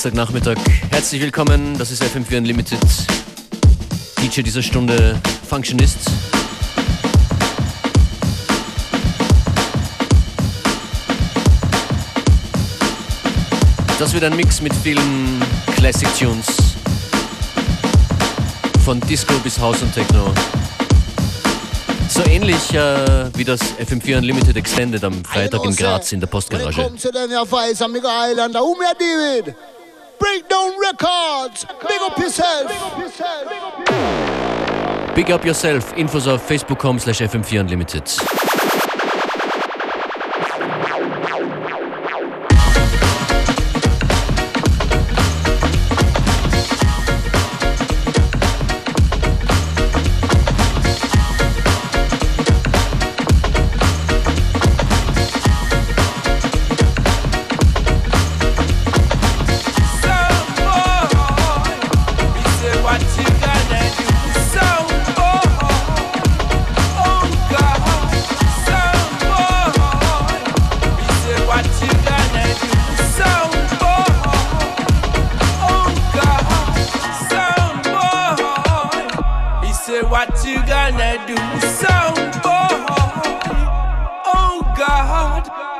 Dienstagnachmittag. Herzlich willkommen, das ist FM4 Unlimited. DJ dieser Stunde Functionist. Das wird ein Mix mit vielen Classic Tunes. Von Disco bis House und Techno. So ähnlich äh, wie das FM4 Unlimited Extended am Freitag in Graz in der Postgarage. Breakdown Records. Big up yourself. Big up yourself. Infos auf facebook.com slash fm4 God.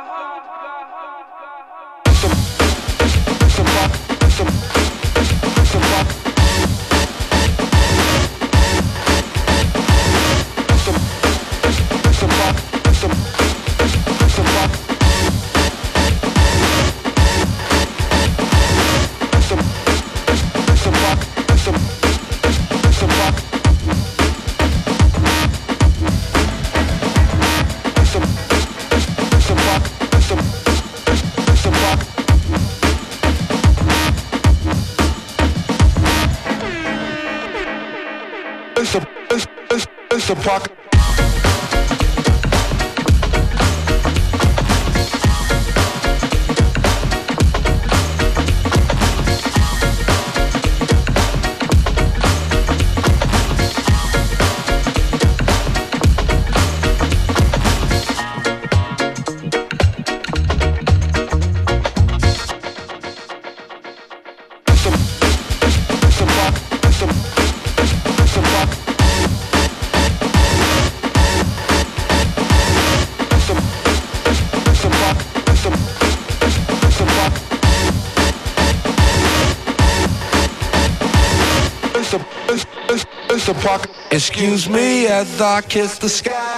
Excuse me as I kiss the sky.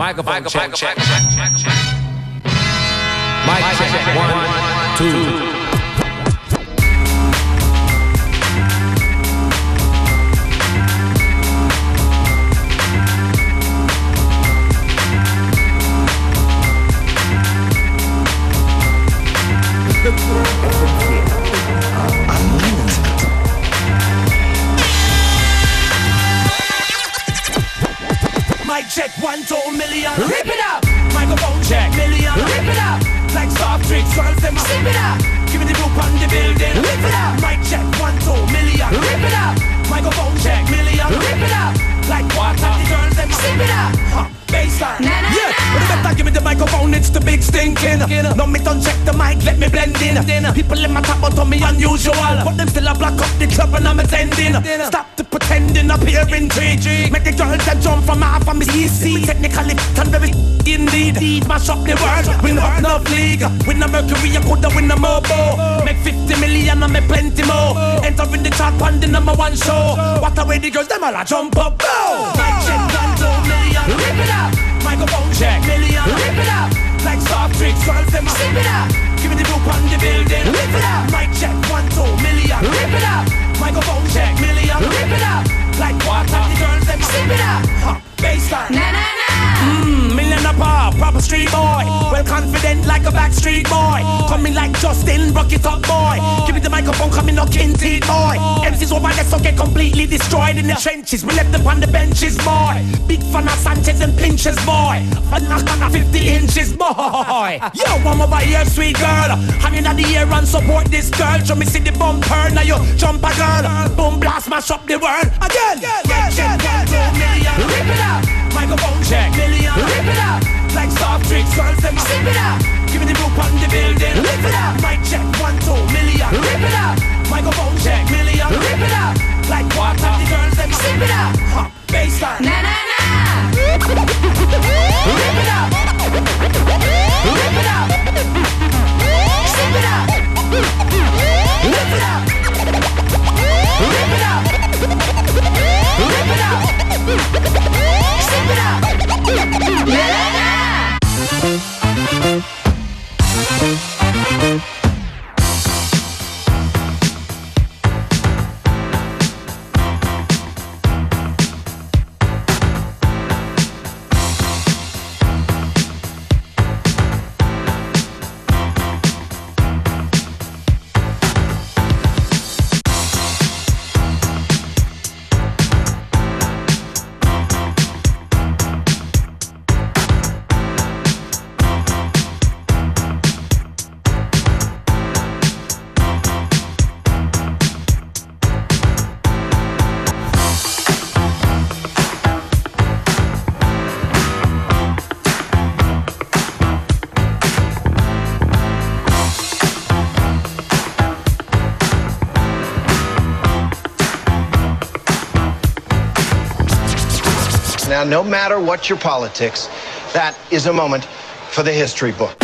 Microphone check, check, check, check, check. Mic check, one, two. Check, one, two million. Rip it up. Microphone check, million. Rip it up. Like soft drinks, girls, them sip it up. Give me the group on the building. Rip it up. Mic check, one, two million. Rip it up. Microphone check, million. Rip it up. Like water, the girls, them sip it up. Huh. Baseline. yeah, but you better give me the microphone, it's the big stinking. No, me don't check the mic, let me blend in. People in my top, but on me unusual. But them still a block up the club and I'm attending. Stop the pretending up here in tree. Make the girls that jump from half of me easy. Technically, and very indeed. Mash up the world, win up enough league. Win a Mercury, I coulda win a Mobo. Make 50 million and make plenty more. Enter in the chart on the number one show. What a way the girls, them all a jump up. Go! Mic check, one, two million. Rip it up. Microphone check, million. Rip it up. Like soft drinks, girls, them sip it up. Give me the group on the building. Rip it up. Mic check, one, two million. Rip it up. Microphone check, million. Rip it up. Like water, the girls, them sip it up. Huh. Baseline. Na na na. Mmm, million a pop, proper street boy. Well confident like a backstreet boy. Coming like Justin, rock it up boy. Give me the microphone, coming knocking teeth boy. MCs over there so get completely destroyed in the trenches. We left them on the benches boy. Big fan of Sanchez and Pinches boy. A knock on a 50 inches boy. Yo, one over here, sweet girl. Hanging at the air and support this girl. Show me see the bumper, now you jump a girl. Boom blast, mash up the world again. Mic check, one, two million. Rip it up. Microphone check, million. Rip it up. Like soft drinks, girls, them sip it up. Give me the group on the building. Rip it up. Mic check, one, two million. Rip it up. Microphone check, million. Rip it up. Like water, the girls, them sip it up. Huh. Baseline. Na na na. Rip it up. Rip it up. Sip it up. Rip it up. Rip it up. Rip it up. Sip it up. Na No matter what your politics, that is a moment for the history book.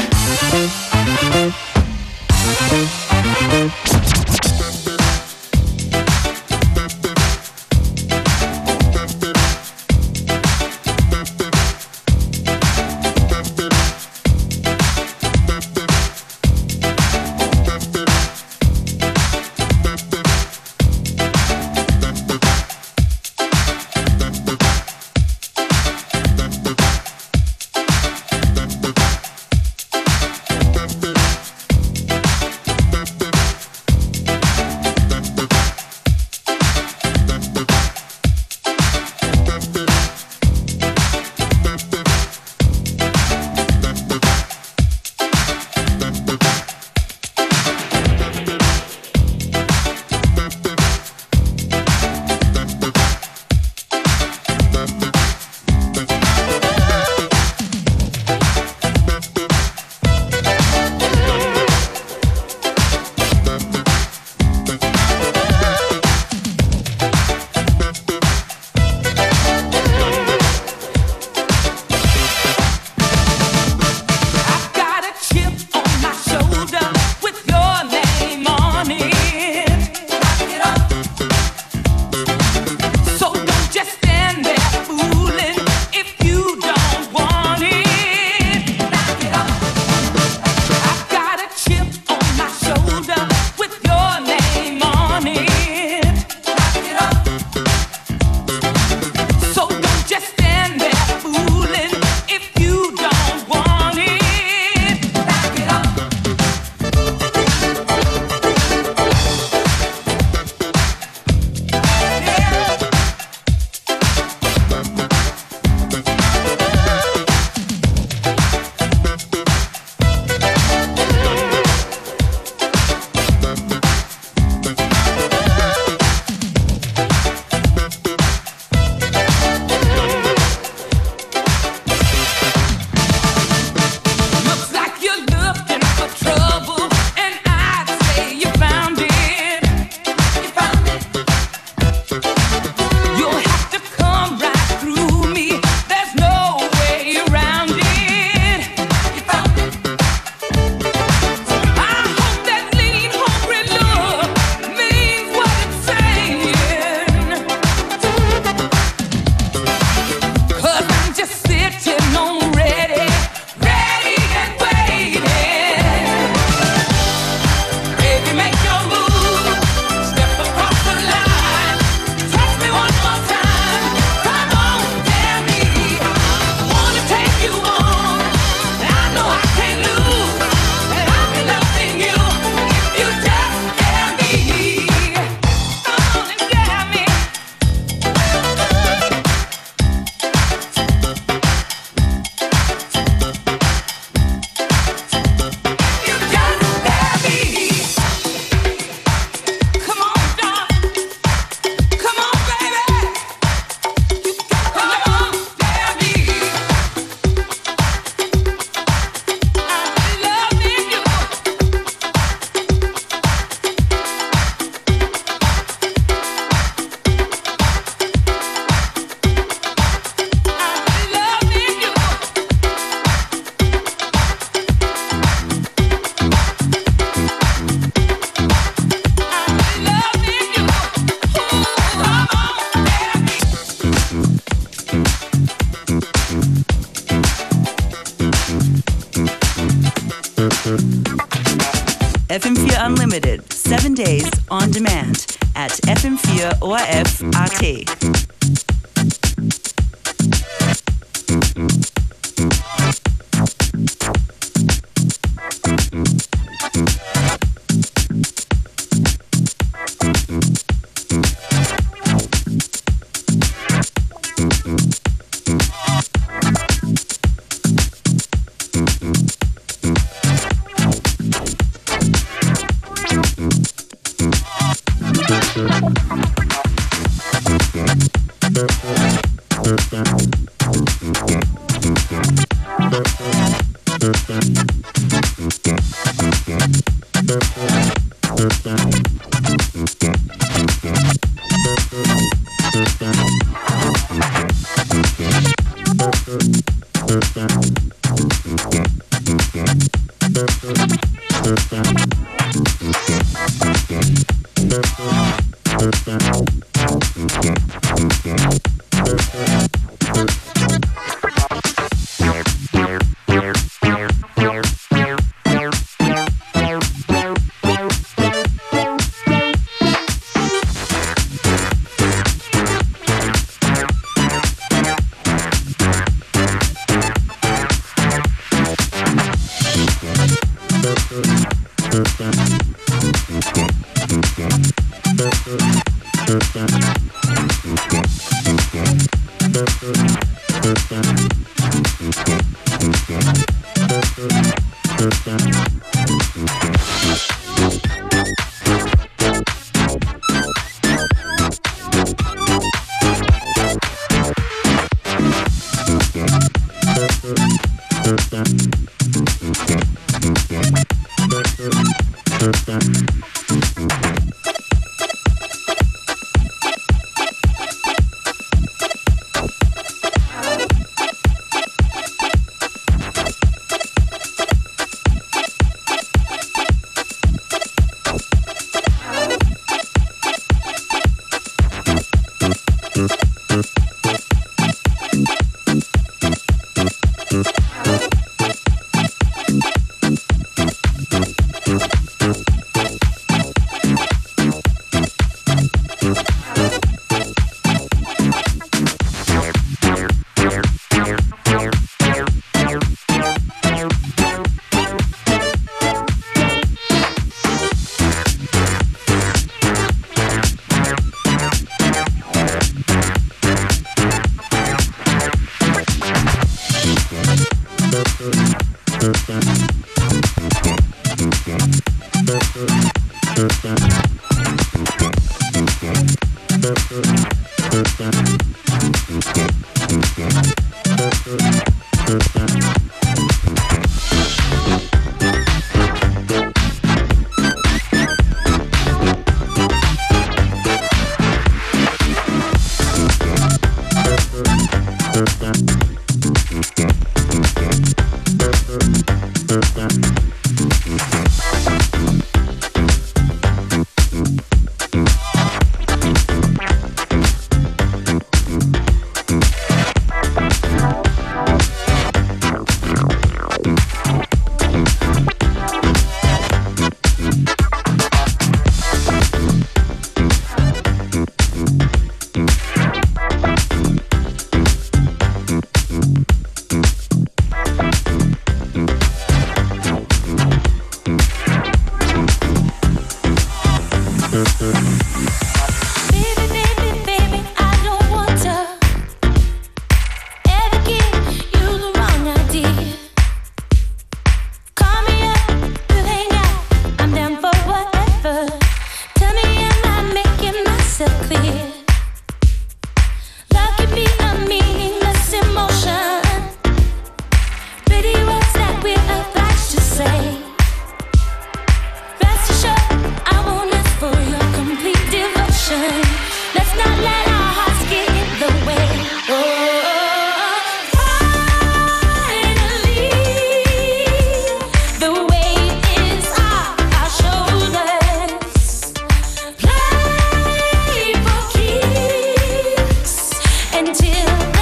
until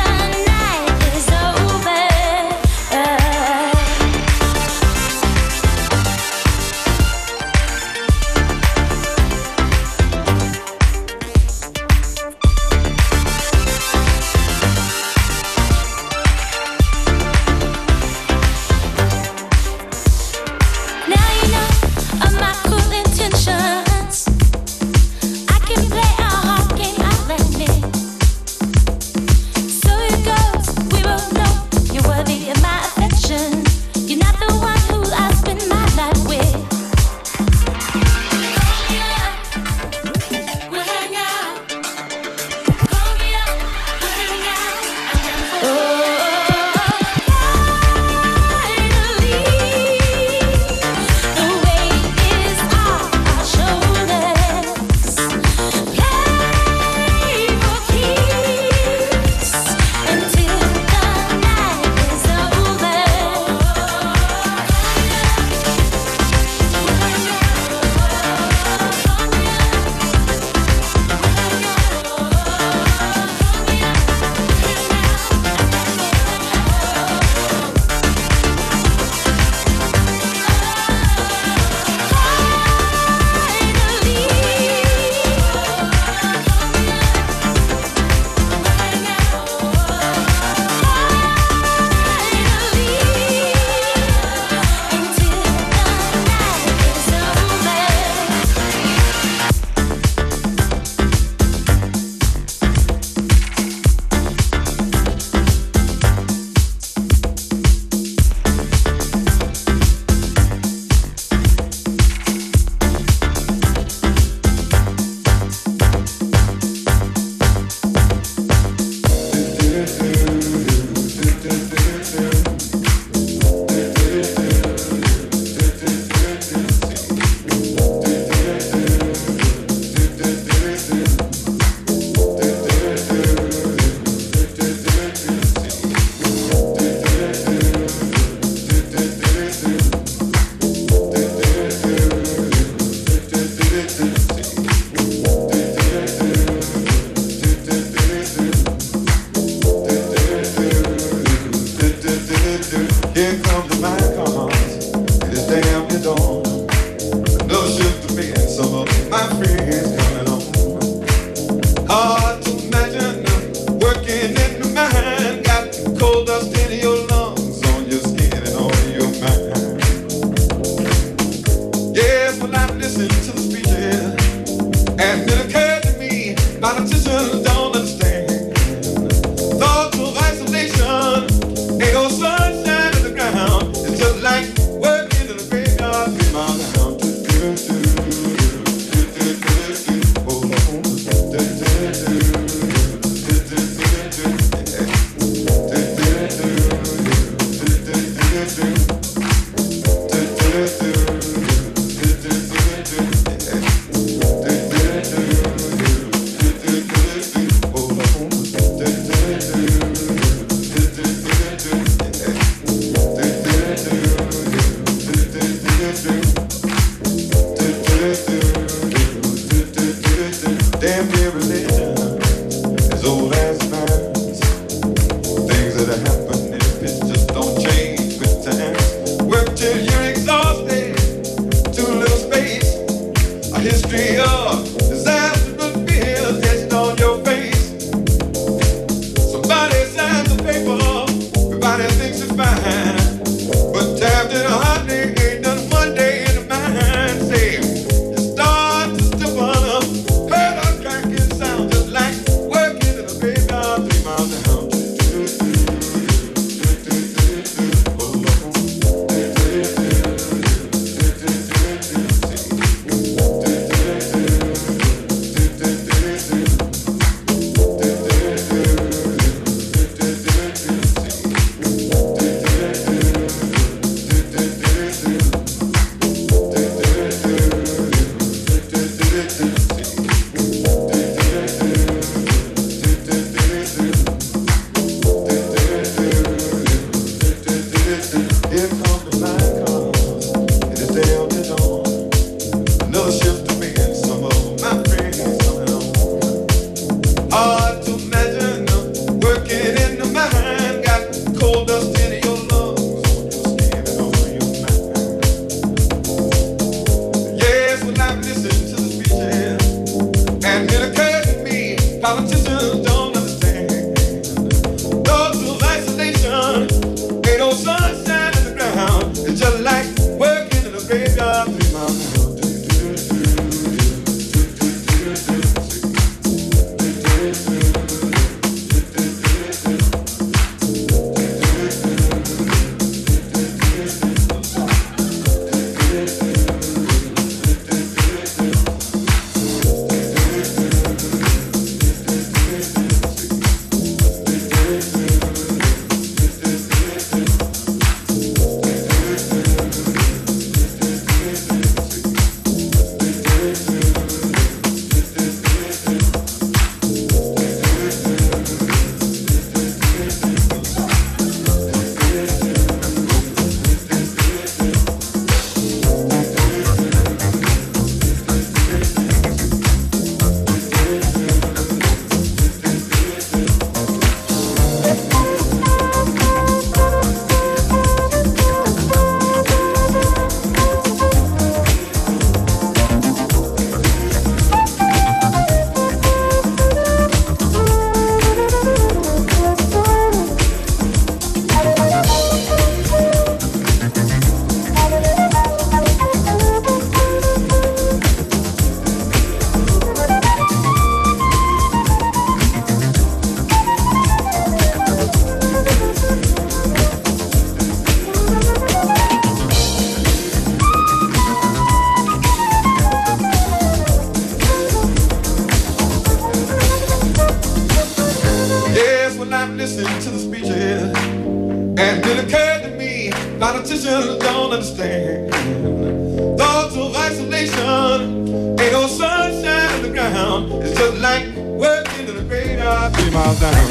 my down.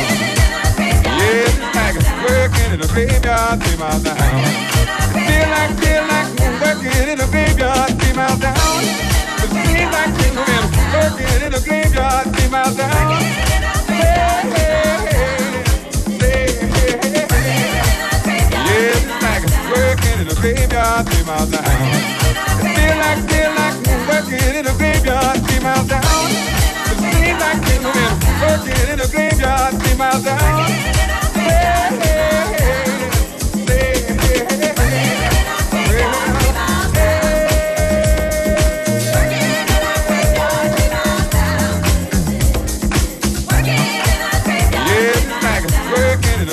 Yeah, like it's working in a graveyard, three miles down. Feel like, feel like working in a graveyard, three miles down. It seems like things been working in a graveyard, three miles down. Hey, hey, hey, hey, yeah, like it's working in the graveyard, take my down. Feel like, feel like working in the graveyard. dancing in the graveyard, three miles down.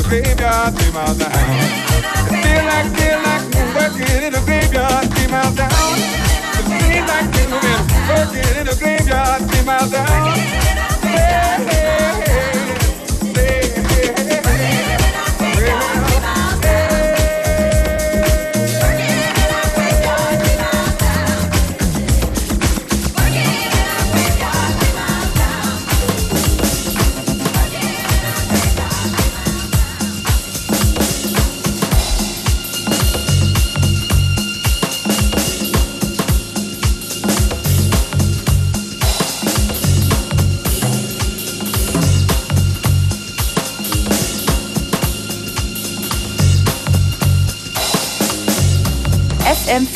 Graveyard, three miles down. Like, like working in graveyard, three miles down. It like working in graveyard, three miles down.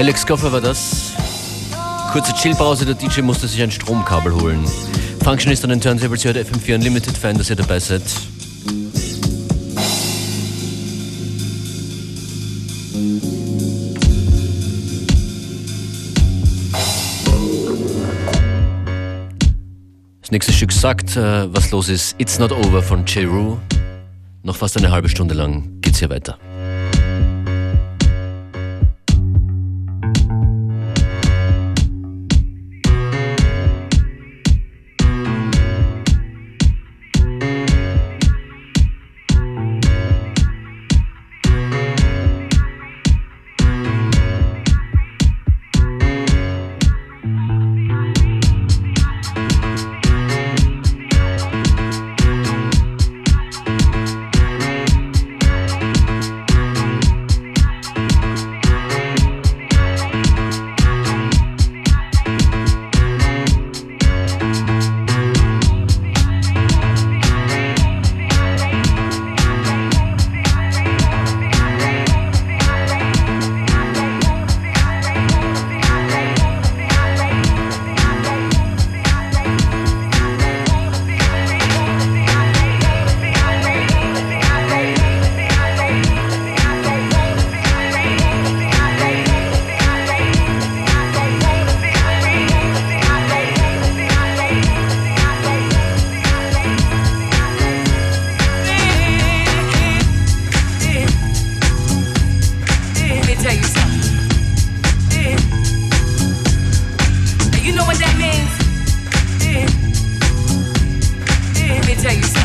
Alex Goffer war das. Kurze Chillpause, der DJ musste sich ein Stromkabel holen. Functionist an den Turntables, hört FM4 Unlimited, fein, dass ihr dabei seid. Das nächste Stück sagt, äh, was los ist. It's Not Over von. Rue. Noch fast eine halbe Stunde lang geht's hier weiter. chase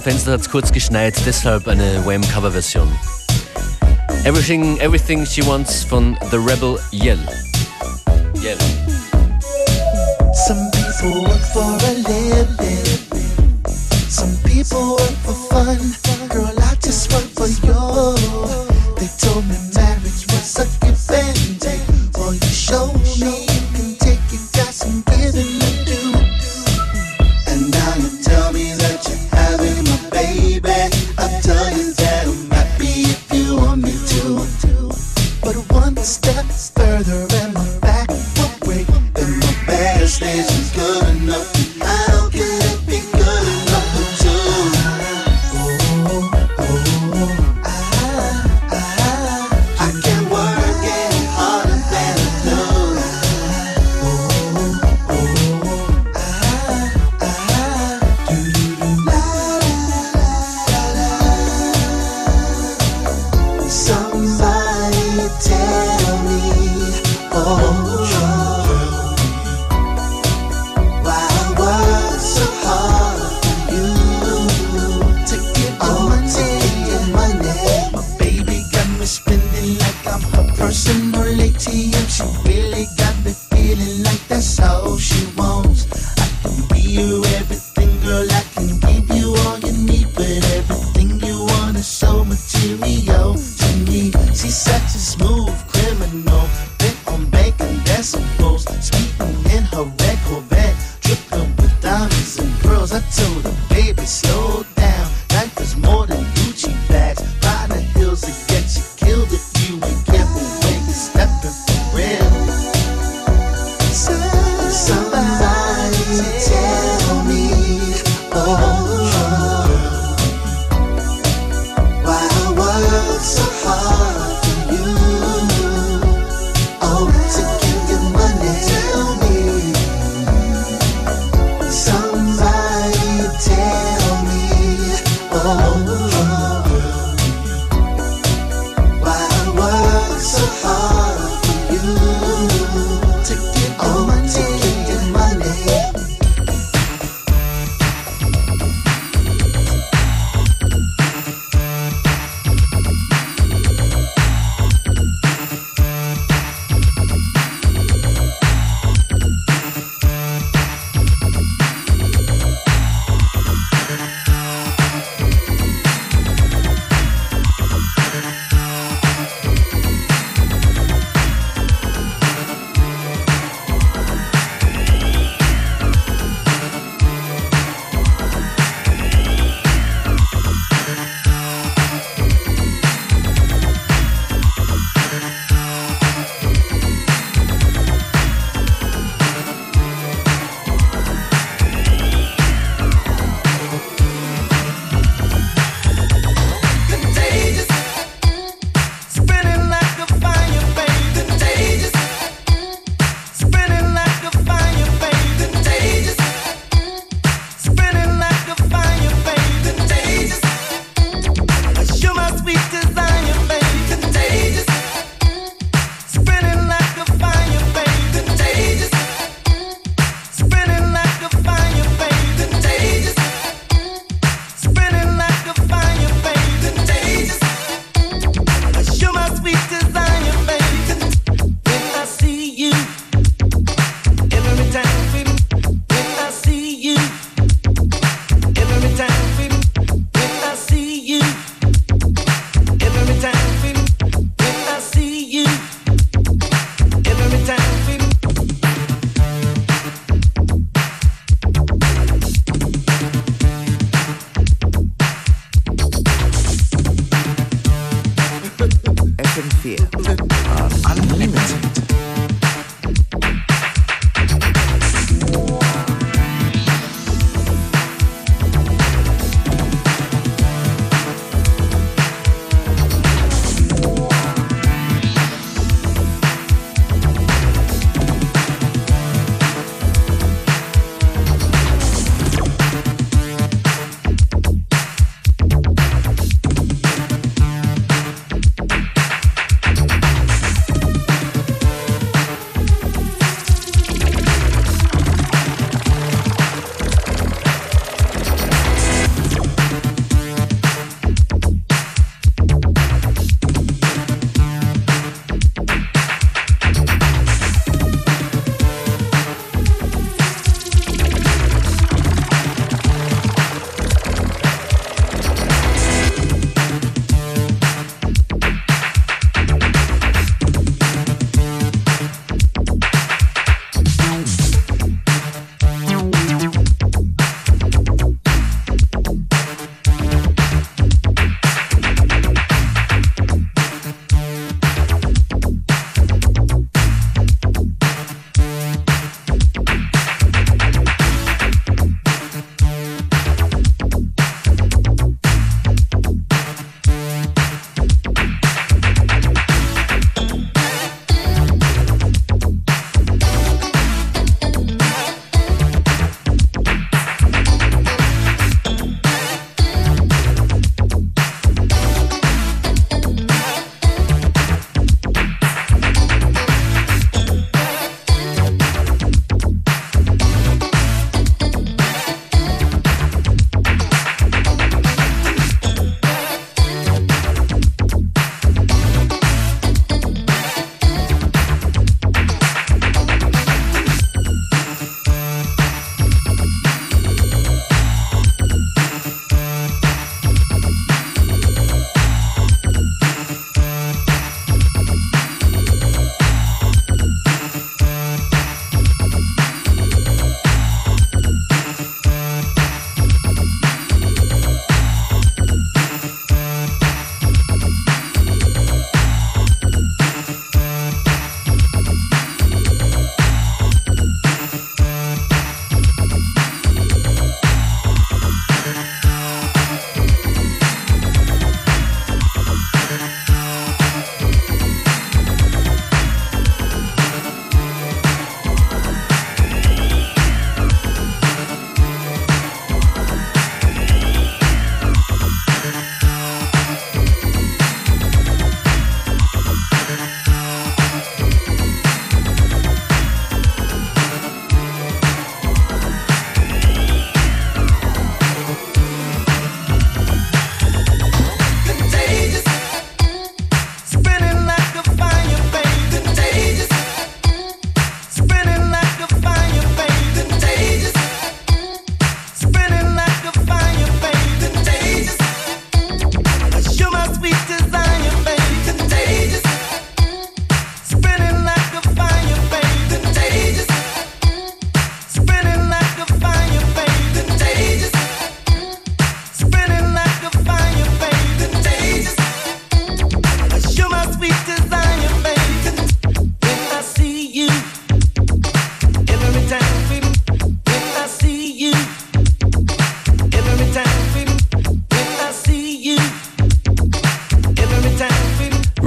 Fenster hat es kurz geschneit, deshalb eine Wham-Cover-Version. Everything, Everything She Wants von The Rebel Yell. Yell. Some people work for a.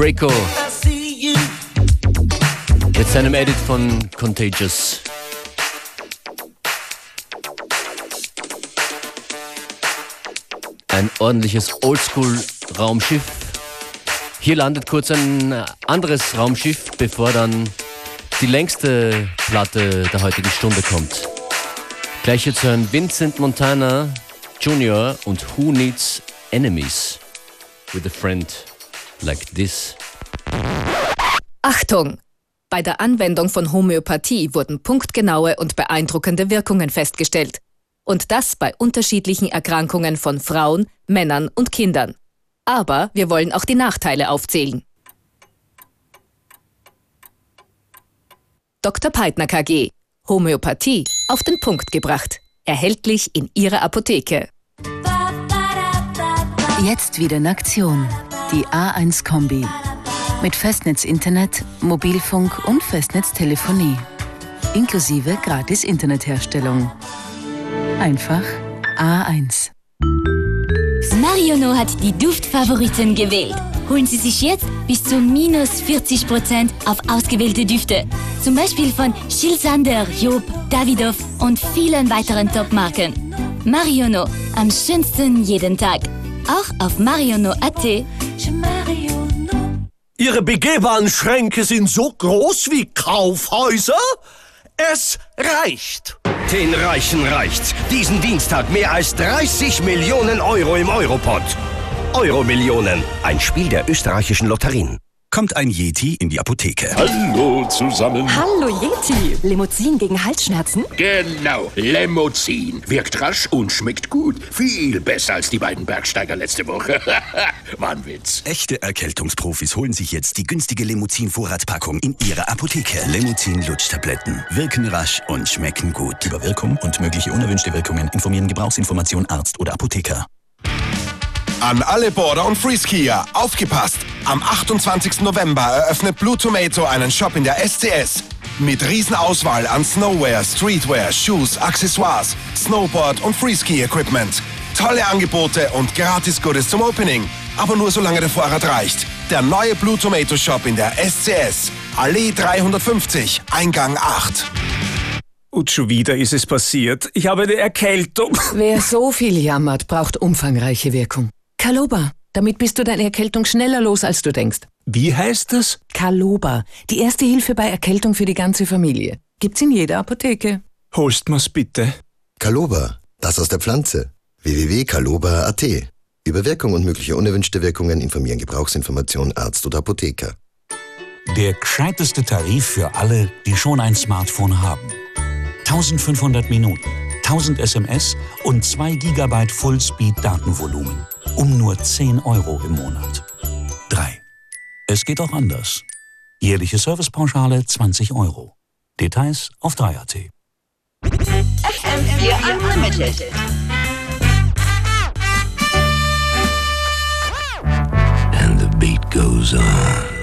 Echo. Mit seinem Edit von Contagious. Ein ordentliches Oldschool-Raumschiff. Hier landet kurz ein anderes Raumschiff, bevor dann die längste Platte der heutigen Stunde kommt. Gleich jetzt hören Vincent Montana Jr. und Who Needs Enemies with a friend like this. Achtung! Bei der Anwendung von Homöopathie wurden punktgenaue und beeindruckende Wirkungen festgestellt. Und das bei unterschiedlichen Erkrankungen von Frauen, Männern und Kindern. Aber wir wollen auch die Nachteile aufzählen. Dr. Peitner KG. Homöopathie auf den Punkt gebracht. Erhältlich in Ihrer Apotheke. Jetzt wieder in Aktion. Die A1-Kombi. Mit Festnetz-Internet, Mobilfunk und Festnetztelefonie. Inklusive gratis Internetherstellung. Einfach A1. Mariono hat die Duftfavoriten gewählt. Holen Sie sich jetzt bis zu minus 40% auf ausgewählte Düfte. Zum Beispiel von Schilsander, Job, Davidoff und vielen weiteren Top-Marken. Mariono, am schönsten jeden Tag. Auch auf mariono.at. Ihre begehbaren Schränke sind so groß wie Kaufhäuser? Es reicht. Den Reichen reicht's. Diesen Dienst hat mehr als 30 Millionen Euro im Europot. Euromillionen, ein Spiel der österreichischen Lotterien. Kommt ein Yeti in die Apotheke. Hallo zusammen. Hallo Yeti. Limousin gegen Halsschmerzen? Genau, Limousin. Wirkt rasch und schmeckt gut. Viel besser als die beiden Bergsteiger letzte Woche. War ein Witz. Echte Erkältungsprofis holen sich jetzt die günstige Limousin-Vorratspackung in ihre Apotheke. Limousin Lutschtabletten. Wirken rasch und schmecken gut. Über Wirkung und mögliche unerwünschte Wirkungen informieren Gebrauchsinformation Arzt oder Apotheker. An alle Border- und Freeskier, aufgepasst! Am 28. November eröffnet Blue Tomato einen Shop in der SCS. Mit Riesenauswahl an Snowwear, Streetwear, Shoes, Accessoires, Snowboard und Freeski-Equipment. Tolle Angebote und gratis Goodies zum Opening. Aber nur solange der Vorrat reicht. Der neue Blue Tomato Shop in der SCS. Allee 350, Eingang 8. Und schon wieder ist es passiert. Ich habe eine Erkältung. Wer so viel jammert, braucht umfangreiche Wirkung. Kaloba. Damit bist du deine Erkältung schneller los, als du denkst. Wie heißt das? Kaloba. Die erste Hilfe bei Erkältung für die ganze Familie. Gibt's in jeder Apotheke. Holst mir's bitte. Kaloba. Das aus der Pflanze. www.kaloba.at. Über Wirkung und mögliche unerwünschte Wirkungen informieren Gebrauchsinformation Arzt oder Apotheker. Der gescheiteste Tarif für alle, die schon ein Smartphone haben. 1500 Minuten, 1000 SMS und 2 GB Fullspeed-Datenvolumen. Um nur 10 Euro im Monat. 3. Es geht auch anders. Jährliche Servicepauschale 20 Euro. Details auf 3.at. FM4 Unlimited. And the beat goes on.